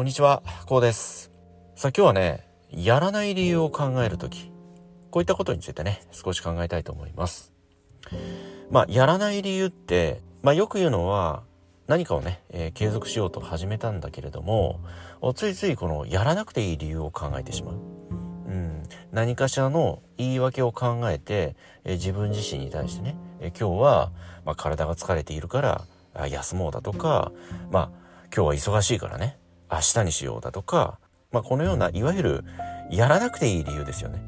こんにちは、こうです。さあ今日はね、やらない理由を考えるとき、こういったことについてね、少し考えたいと思います。まあ、やらない理由って、まあよく言うのは、何かをね、えー、継続しようと始めたんだけれども、ついついこのやらなくていい理由を考えてしまう。うん、何かしらの言い訳を考えて、えー、自分自身に対してね、えー、今日は、まあ、体が疲れているから休もうだとか、まあ今日は忙しいからね、明日にしようだとか、まあ、このようないわゆるやらなくていい理由ですよね。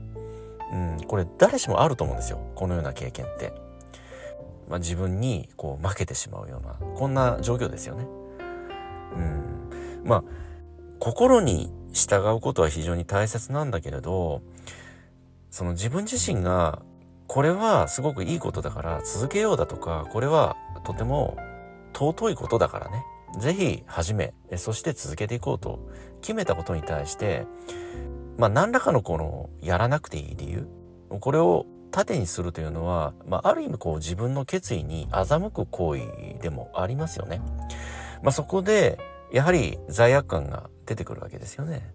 うん、これ誰しもあると思うんですよ。このような経験って。まあ、自分にこう負けてしまうような、こんな状況ですよね。うん。まあ、心に従うことは非常に大切なんだけれど、その自分自身が、これはすごくいいことだから続けようだとか、これはとても尊いことだからね。ぜひ始め、そして続けていこうと決めたことに対して、まあ何らかのこのやらなくていい理由、これを盾にするというのは、まあある意味こう自分の決意に欺く行為でもありますよね。まあそこで、やはり罪悪感が出てくるわけですよね。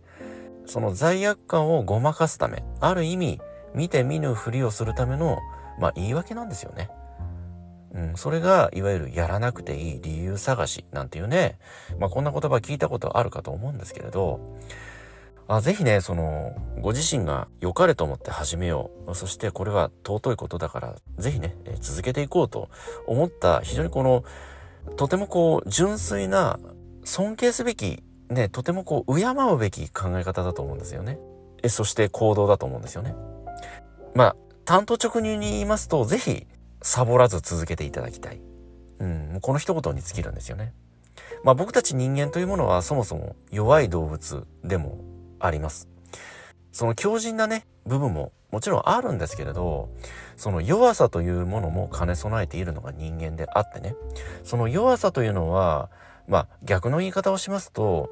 その罪悪感をごまかすため、ある意味見て見ぬふりをするための、まあ言い訳なんですよね。うん、それが、いわゆるやらなくていい理由探しなんていうね、まあこんな言葉聞いたことあるかと思うんですけれど、あぜひね、その、ご自身が良かれと思って始めよう。そしてこれは尊いことだから、ぜひね、続けていこうと思った、非常にこの、とてもこう、純粋な、尊敬すべき、ね、とてもこう、敬うべき考え方だと思うんですよね。え、そして行動だと思うんですよね。まあ、単刀直入に言いますと、ぜひ、サボらず続けていただきたい。うん、この一言に尽きるんですよね。まあ僕たち人間というものはそもそも弱い動物でもあります。その強靭なね、部分ももちろんあるんですけれど、その弱さというものも兼ね備えているのが人間であってね、その弱さというのは、まあ逆の言い方をしますと、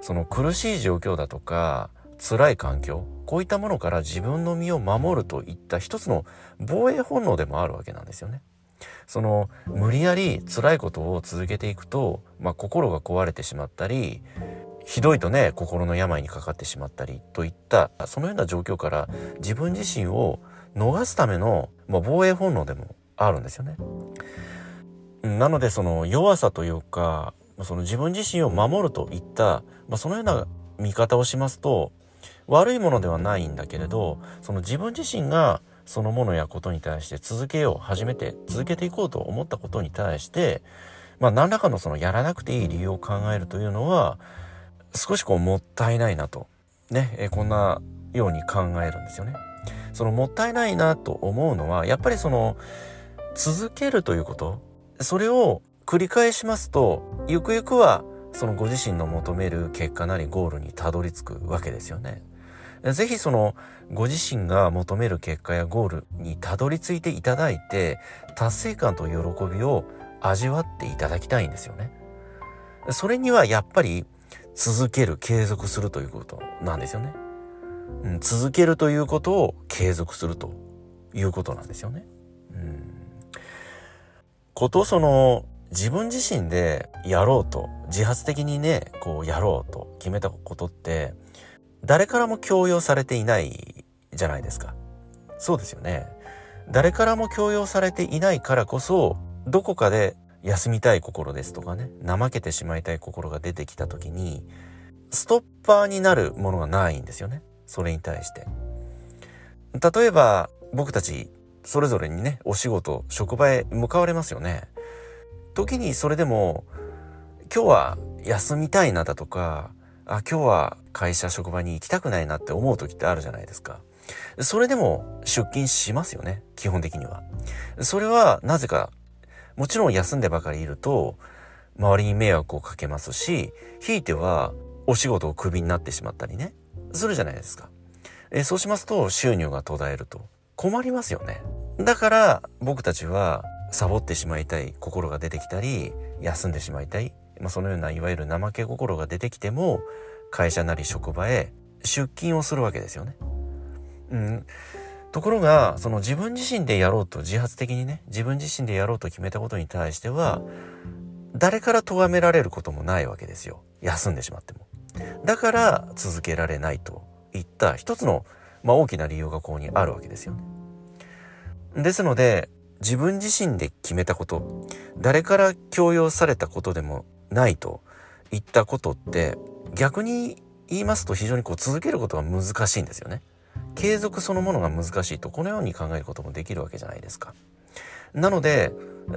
その苦しい状況だとか、辛い環境、こういったものから自分の身を守るといった一つの防衛本能でもあるわけなんですよね。その無理やり辛いことを続けていくと、まあ、心が壊れてしまったりひどいとね心の病にかかってしまったりといったそのような状況から自分自身を逃すための、まあ、防衛本能でもあるんですよね。なのでその弱さというかその自分自身を守るといった、まあ、そのような見方をしますと悪いものではないんだけれどその自分自身がそのものやことに対して続けよう始めて続けていこうと思ったことに対してまあ何らかのそのやらなくていい理由を考えるというのは少しこうもったいないなとね、えこんなように考えるんですよね。そのもったいないなと思うのはやっぱりその続けるということそれを繰り返しますとゆくゆくはそのご自身の求める結果なりゴールにたどり着くわけですよね。ぜひそのご自身が求める結果やゴールにたどり着いていただいて達成感と喜びを味わっていただきたいんですよね。それにはやっぱり続ける、継続するということなんですよね。うん、続けるということを継続するということなんですよね。うん、ことその自分自身でやろうと自発的にねこうやろうと決めたことって誰からも強要されていないじゃないですか。そうですよね。誰からも強要されていないからこそ、どこかで休みたい心ですとかね、怠けてしまいたい心が出てきた時に、ストッパーになるものがないんですよね。それに対して。例えば、僕たち、それぞれにね、お仕事、職場へ向かわれますよね。時にそれでも、今日は休みたいなだとか、あ、今日は会社、職場に行きたくないなって思う時ってあるじゃないですか。それでも出勤しますよね。基本的には。それはなぜか、もちろん休んでばかりいると、周りに迷惑をかけますし、ひいてはお仕事をクビになってしまったりね、するじゃないですか。えそうしますと収入が途絶えると困りますよね。だから僕たちはサボってしまいたい心が出てきたり、休んでしまいたいまあ、そのようないわゆる怠け心が出てきても会社なり職場へ出勤をするわけですよね。うん、ところがその自分自身でやろうと自発的にね自分自身でやろうと決めたことに対しては誰から咎められることもないわけですよ休んでしまっても。だから続けられないといった一つの、まあ、大きな理由がここにあるわけですよね。ですので、自分自身で決めたこと、誰から強要されたことでもないといったことって、逆に言いますと非常にこう続けることが難しいんですよね。継続そのものが難しいと、このように考えることもできるわけじゃないですか。なので、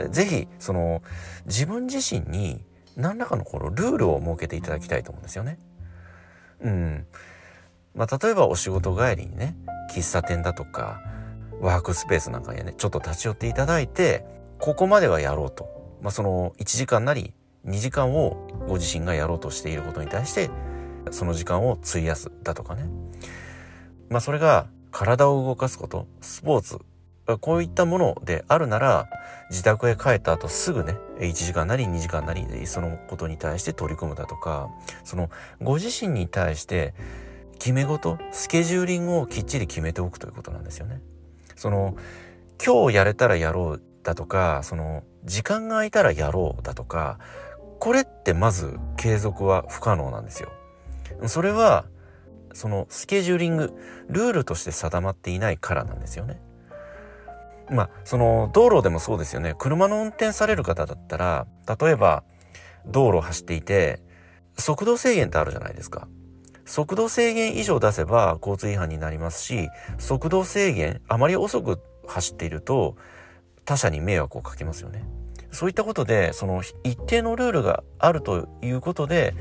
ぜひ、その、自分自身に何らかのこのルールを設けていただきたいと思うんですよね。うん。まあ、例えばお仕事帰りにね、喫茶店だとか、ワークスペースなんかにね、ちょっと立ち寄っていただいて、ここまではやろうと。まあ、その1時間なり2時間をご自身がやろうとしていることに対して、その時間を費やすだとかね。まあ、それが体を動かすこと、スポーツ、こういったものであるなら、自宅へ帰った後すぐね、1時間なり2時間なり、そのことに対して取り組むだとか、その、ご自身に対して、決め事、スケジューリングをきっちり決めておくということなんですよね。その、今日やれたらやろうだとか、その、時間が空いたらやろうだとか、これってまず継続は不可能なんですよ。それは、そのスケジューリング、ルールとして定まっていないからなんですよね。まあ、その道路でもそうですよね。車の運転される方だったら、例えば道路を走っていて、速度制限ってあるじゃないですか。速度制限以上出せば交通違反になりますし、速度制限、あまり遅く走っていると他者に迷惑をかけますよね。そういったことで、その一定のルールがあるということで、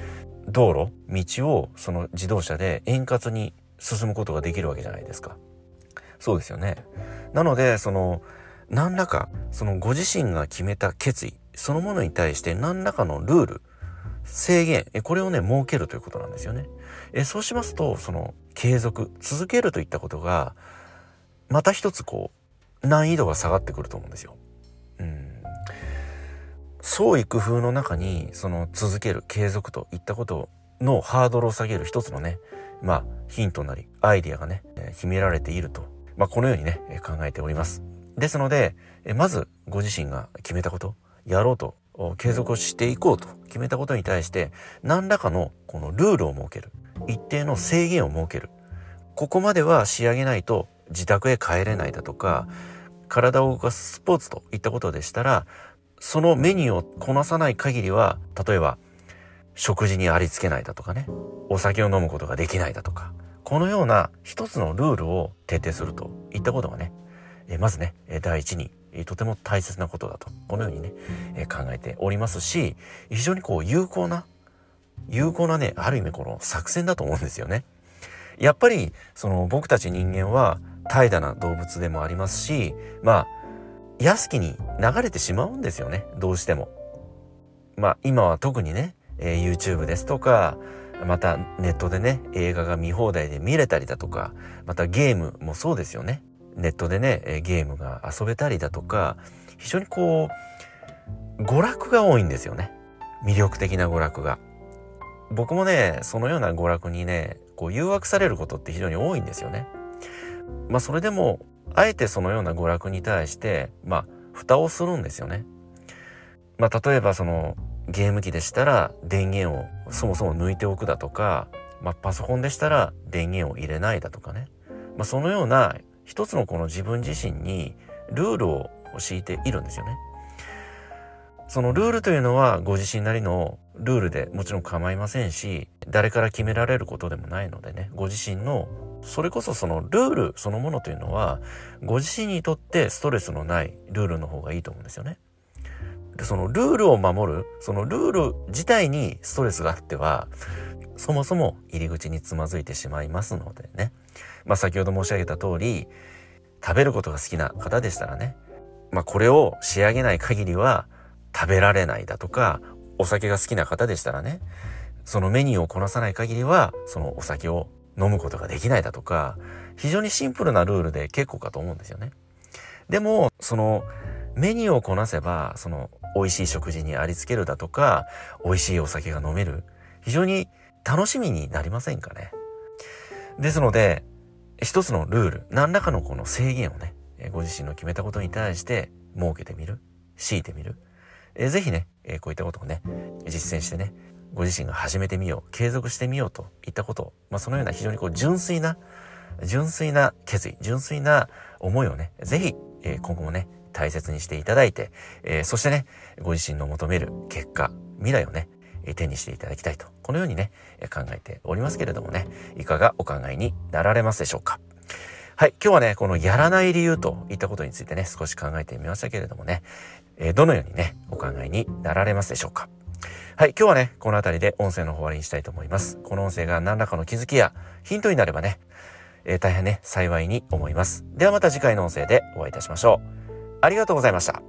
道路、道をその自動車で円滑に進むことができるわけじゃないですか。そうですよね。なので、その、何らか、そのご自身が決めた決意、そのものに対して何らかのルール、制限、これをね、設けるということなんですよね。えそうしますと、その、継続、続けるといったことが、また一つこう、難易度が下がってくると思うんですよ。うん。創意工夫の中に、その、続ける、継続といったことのハードルを下げる一つのね、まあ、ヒントなり、アイディアがね、秘められていると、まあ、このようにね、考えております。ですので、まず、ご自身が決めたこと、やろうと継続をしていこうと決めたことに対して何らかのこのルールを設ける一定の制限を設けるここまでは仕上げないと自宅へ帰れないだとか体を動かすスポーツといったことでしたらそのメニューをこなさない限りは例えば食事にありつけないだとかねお酒を飲むことができないだとかこのような一つのルールを徹底するといったことがねまずね第一にとても大切なことだと、このようにね、え考えておりますし、非常にこう有効な、有効なね、ある意味この作戦だと思うんですよね。やっぱり、その僕たち人間は怠惰な動物でもありますし、まあ、安きに流れてしまうんですよね、どうしても。まあ、今は特にね、えー、YouTube ですとか、またネットでね、映画が見放題で見れたりだとか、またゲームもそうですよね。ネットでね、ゲームが遊べたりだとか、非常にこう、娯楽が多いんですよね。魅力的な娯楽が。僕もね、そのような娯楽にね、こう誘惑されることって非常に多いんですよね。まあそれでも、あえてそのような娯楽に対して、まあ、蓋をするんですよね。まあ例えばその、ゲーム機でしたら電源をそもそも抜いておくだとか、まあパソコンでしたら電源を入れないだとかね。まあそのような一つのこの自分自身にルールを敷いているんですよね。そのルールというのはご自身なりのルールでもちろん構いませんし、誰から決められることでもないのでね、ご自身の、それこそそのルールそのものというのは、ご自身にとってストレスのないルールの方がいいと思うんですよね。で、そのルールを守る、そのルール自体にストレスがあっては、そもそも入り口につまずいてしまいますのでね。まあ先ほど申し上げた通り、食べることが好きな方でしたらね、まあこれを仕上げない限りは食べられないだとか、お酒が好きな方でしたらね、そのメニューをこなさない限りは、そのお酒を飲むことができないだとか、非常にシンプルなルールで結構かと思うんですよね。でも、そのメニューをこなせば、その美味しい食事にありつけるだとか、美味しいお酒が飲める。非常に楽しみになりませんかね。ですので、一つのルール、何らかのこの制限をね、ご自身の決めたことに対して設けてみる、強いてみる。ぜひね、こういったことをね、実践してね、ご自身が始めてみよう、継続してみようといったこと、まあ、そのような非常にこう純粋な、純粋な決意、純粋な思いをね、ぜひ、えー、今後もね、大切にしていただいて、えー、そしてね、ご自身の求める結果、未来をね、手にしていただきたいと、このようにね、考えておりますけれどもね、いかがお考えになられますでしょうか。はい。今日はね、このやらない理由といったことについてね、少し考えてみましたけれどもね、えー、どのようにね、お考えになられますでしょうか。はい。今日はね、この辺りで音声の終わりにしたいと思います。この音声が何らかの気づきやヒントになればね、えー、大変ね、幸いに思います。ではまた次回の音声でお会いいたしましょう。ありがとうございました。